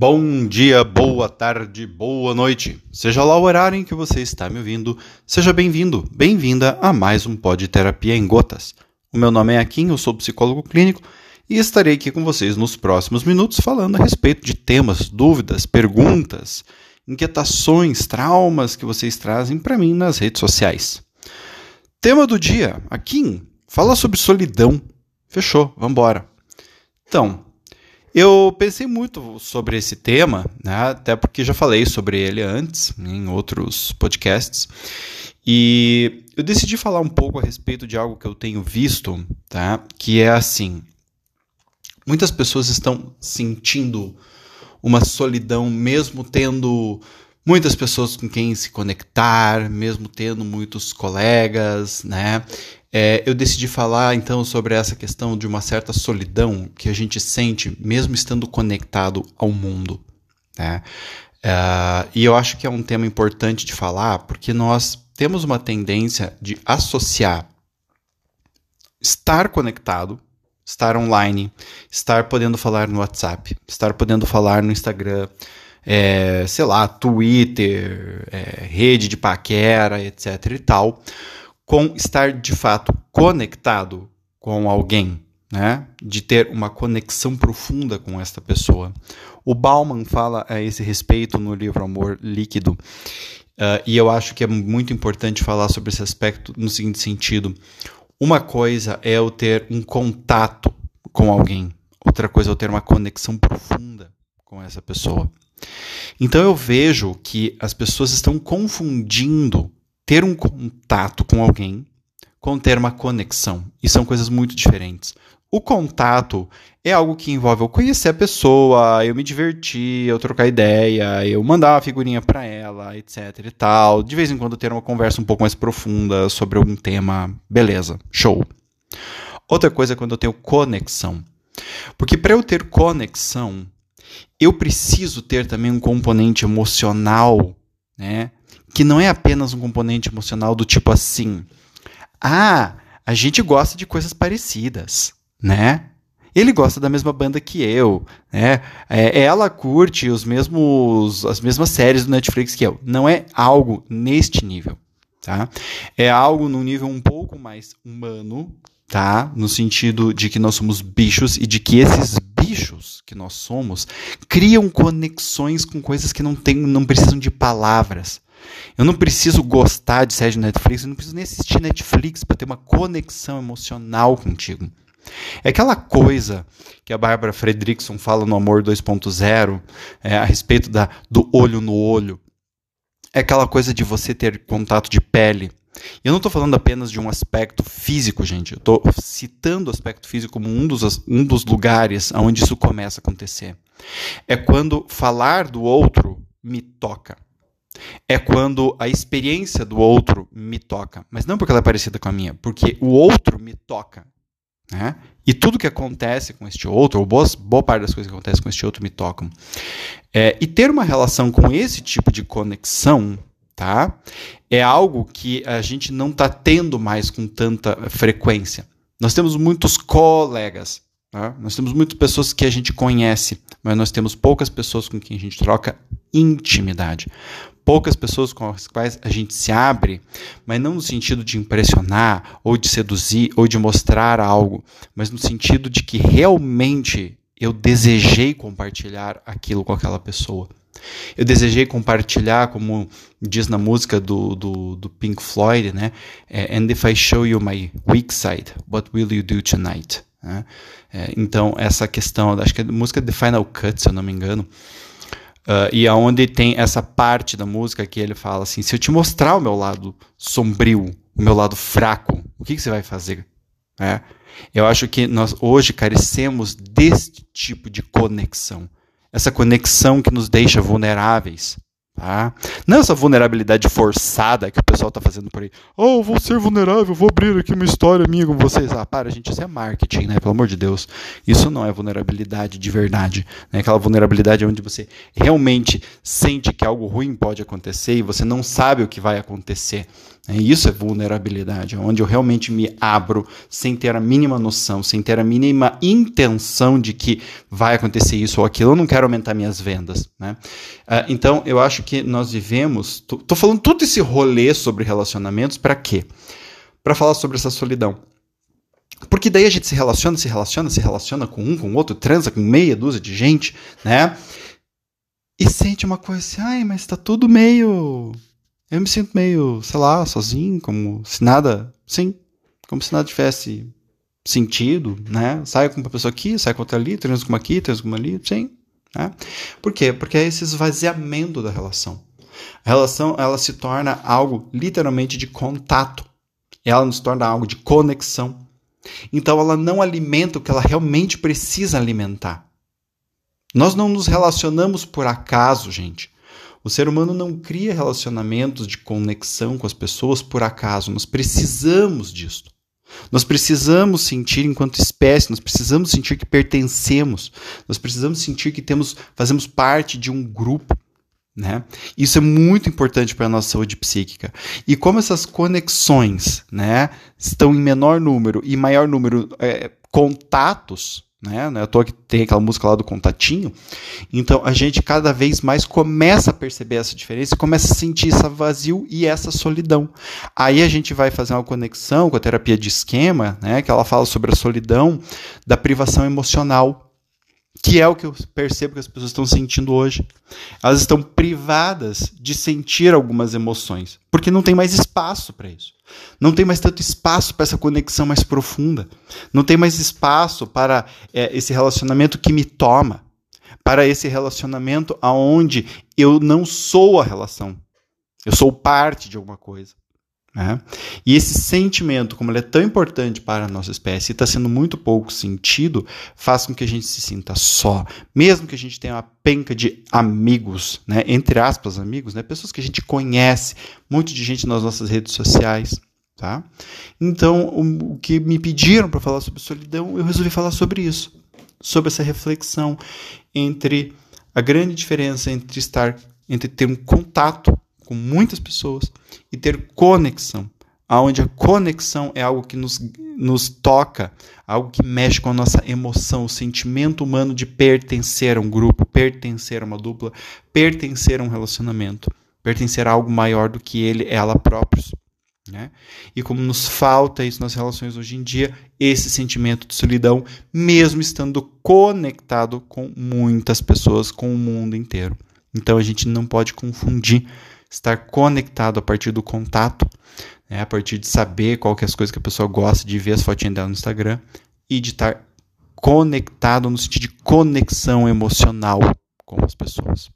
Bom dia, boa tarde, boa noite. Seja lá o horário em que você está me ouvindo, seja bem-vindo, bem-vinda a mais um Pod Terapia em Gotas. O meu nome é Akin, eu sou psicólogo clínico e estarei aqui com vocês nos próximos minutos falando a respeito de temas, dúvidas, perguntas, inquietações, traumas que vocês trazem para mim nas redes sociais. Tema do dia, Akin, fala sobre solidão. Fechou, vambora. Então, eu pensei muito sobre esse tema, né, até porque já falei sobre ele antes, em outros podcasts, e eu decidi falar um pouco a respeito de algo que eu tenho visto, tá, que é assim: muitas pessoas estão sentindo uma solidão, mesmo tendo muitas pessoas com quem se conectar, mesmo tendo muitos colegas, né? É, eu decidi falar então sobre essa questão de uma certa solidão que a gente sente mesmo estando conectado ao mundo. Né? É, e eu acho que é um tema importante de falar porque nós temos uma tendência de associar estar conectado, estar online, estar podendo falar no WhatsApp, estar podendo falar no Instagram, é, sei lá, Twitter, é, rede de paquera, etc e tal, com estar de fato conectado com alguém, né? De ter uma conexão profunda com esta pessoa. O Bauman fala a esse respeito no livro Amor Líquido, uh, e eu acho que é muito importante falar sobre esse aspecto no seguinte sentido: uma coisa é eu ter um contato com alguém, outra coisa é eu ter uma conexão profunda com essa pessoa. Então eu vejo que as pessoas estão confundindo ter um contato com alguém com ter uma conexão. E são coisas muito diferentes. O contato é algo que envolve eu conhecer a pessoa, eu me divertir, eu trocar ideia, eu mandar uma figurinha para ela, etc e tal. De vez em quando ter uma conversa um pouco mais profunda sobre algum tema. Beleza, show. Outra coisa é quando eu tenho conexão. Porque para eu ter conexão, eu preciso ter também um componente emocional, né? Que não é apenas um componente emocional do tipo assim: ah, a gente gosta de coisas parecidas, né? Ele gosta da mesma banda que eu, né? É, ela curte os mesmos, as mesmas séries do Netflix que eu. Não é algo neste nível, tá? É algo num nível um pouco mais humano, tá? No sentido de que nós somos bichos e de que esses bichos que nós somos criam conexões com coisas que não tem, não precisam de palavras. Eu não preciso gostar de série de Netflix, eu não preciso nem assistir Netflix para ter uma conexão emocional contigo. É aquela coisa que a Bárbara Fredrickson fala no Amor 2.0 é, a respeito da, do olho no olho. É aquela coisa de você ter contato de pele. Eu não estou falando apenas de um aspecto físico, gente. Eu estou citando o aspecto físico como um dos, um dos lugares onde isso começa a acontecer. É quando falar do outro me toca é quando a experiência do outro me toca. Mas não porque ela é parecida com a minha, porque o outro me toca. Né? E tudo que acontece com este outro, ou boa, boa parte das coisas que acontecem com este outro, me tocam. É, e ter uma relação com esse tipo de conexão tá? é algo que a gente não está tendo mais com tanta frequência. Nós temos muitos colegas, Tá? Nós temos muitas pessoas que a gente conhece, mas nós temos poucas pessoas com quem a gente troca intimidade. Poucas pessoas com as quais a gente se abre, mas não no sentido de impressionar, ou de seduzir, ou de mostrar algo, mas no sentido de que realmente eu desejei compartilhar aquilo com aquela pessoa. Eu desejei compartilhar, como diz na música do, do, do Pink Floyd, né? É, And if I show you my weak side, what will you do tonight? Né? É, então, essa questão, acho que é a música The Final Cut, se eu não me engano, uh, e aonde tem essa parte da música que ele fala assim: se eu te mostrar o meu lado sombrio, o meu lado fraco, o que, que você vai fazer? É, eu acho que nós hoje carecemos deste tipo de conexão. Essa conexão que nos deixa vulneráveis. Tá? Não essa vulnerabilidade forçada que o pessoal está fazendo por aí. Oh, vou ser vulnerável, vou abrir aqui uma história minha com vocês. Ah, para, gente, isso é marketing, né? Pelo amor de Deus. Isso não é vulnerabilidade de verdade. Né? Aquela vulnerabilidade onde você realmente sente que algo ruim pode acontecer e você não sabe o que vai acontecer. É, isso é vulnerabilidade, onde eu realmente me abro sem ter a mínima noção, sem ter a mínima intenção de que vai acontecer isso ou aquilo. Eu não quero aumentar minhas vendas. Né? Uh, então, eu acho que nós vivemos. Tô, tô falando todo esse rolê sobre relacionamentos para quê? Para falar sobre essa solidão. Porque daí a gente se relaciona, se relaciona, se relaciona com um, com outro, transa com meia dúzia de gente, né? E sente uma coisa assim, ai, mas tá tudo meio eu me sinto meio, sei lá, sozinho, como se nada, sim, como se nada tivesse sentido, né? Saio com uma pessoa aqui, saio com outra ali, transo com uma aqui, transo com uma ali, sim. Né? Por quê? Porque é esse esvaziamento da relação. A relação, ela se torna algo literalmente de contato. Ela não se torna algo de conexão. Então ela não alimenta o que ela realmente precisa alimentar. Nós não nos relacionamos por acaso, gente. O ser humano não cria relacionamentos de conexão com as pessoas por acaso. Nós precisamos disso. Nós precisamos sentir enquanto espécie, nós precisamos sentir que pertencemos, nós precisamos sentir que temos, fazemos parte de um grupo. Né? Isso é muito importante para a nossa saúde psíquica. E como essas conexões né, estão em menor número e maior número é, contatos, né? Não é à toa que tem aquela música lá do contatinho. Então a gente cada vez mais começa a perceber essa diferença, começa a sentir esse vazio e essa solidão. Aí a gente vai fazer uma conexão com a terapia de esquema, né? Que ela fala sobre a solidão da privação emocional que é o que eu percebo que as pessoas estão sentindo hoje. Elas estão privadas de sentir algumas emoções, porque não tem mais espaço para isso. Não tem mais tanto espaço para essa conexão mais profunda. Não tem mais espaço para é, esse relacionamento que me toma, para esse relacionamento aonde eu não sou a relação. Eu sou parte de alguma coisa. Né? E esse sentimento, como ele é tão importante para a nossa espécie e está sendo muito pouco sentido, faz com que a gente se sinta só. Mesmo que a gente tenha uma penca de amigos, né? entre aspas, amigos, né? pessoas que a gente conhece, muito de gente nas nossas redes sociais. Tá? Então, o, o que me pediram para falar sobre solidão, eu resolvi falar sobre isso. Sobre essa reflexão entre a grande diferença entre estar, entre ter um contato com muitas pessoas e ter conexão, aonde a conexão é algo que nos, nos toca, algo que mexe com a nossa emoção, o sentimento humano de pertencer a um grupo, pertencer a uma dupla, pertencer a um relacionamento, pertencer a algo maior do que ele, ela próprios. Né? E como nos falta isso nas relações hoje em dia, esse sentimento de solidão, mesmo estando conectado com muitas pessoas, com o mundo inteiro. Então a gente não pode confundir estar conectado a partir do contato, né, a partir de saber qual que é as coisas que a pessoa gosta de ver as fotinhas dela no Instagram e de estar conectado no sentido de conexão emocional com as pessoas.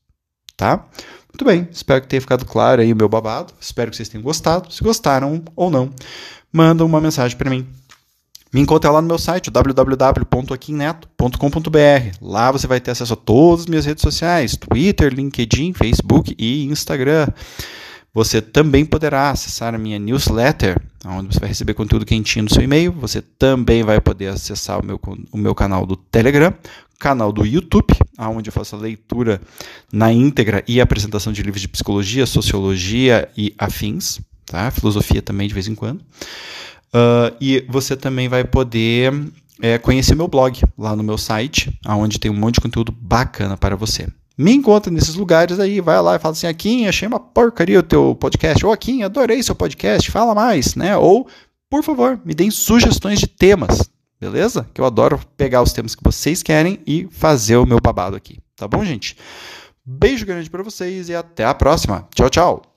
Tá? Muito bem, espero que tenha ficado claro aí o meu babado. Espero que vocês tenham gostado. Se gostaram ou não, mandam uma mensagem para mim me encontre lá no meu site, www.aquinneto.com.br. Lá você vai ter acesso a todas as minhas redes sociais: Twitter, LinkedIn, Facebook e Instagram. Você também poderá acessar a minha newsletter, onde você vai receber conteúdo quentinho no seu e-mail. Você também vai poder acessar o meu, o meu canal do Telegram, canal do YouTube, onde eu faço a leitura na íntegra e apresentação de livros de psicologia, sociologia e afins, tá? filosofia também de vez em quando. Uh, e você também vai poder é, conhecer meu blog lá no meu site, onde tem um monte de conteúdo bacana para você. Me encontra nesses lugares aí, vai lá e fala assim: Aqui, achei uma porcaria o teu podcast. Ou aqui, adorei seu podcast, fala mais, né? Ou, por favor, me deem sugestões de temas, beleza? Que eu adoro pegar os temas que vocês querem e fazer o meu babado aqui, tá bom, gente? Beijo grande para vocês e até a próxima. Tchau, tchau.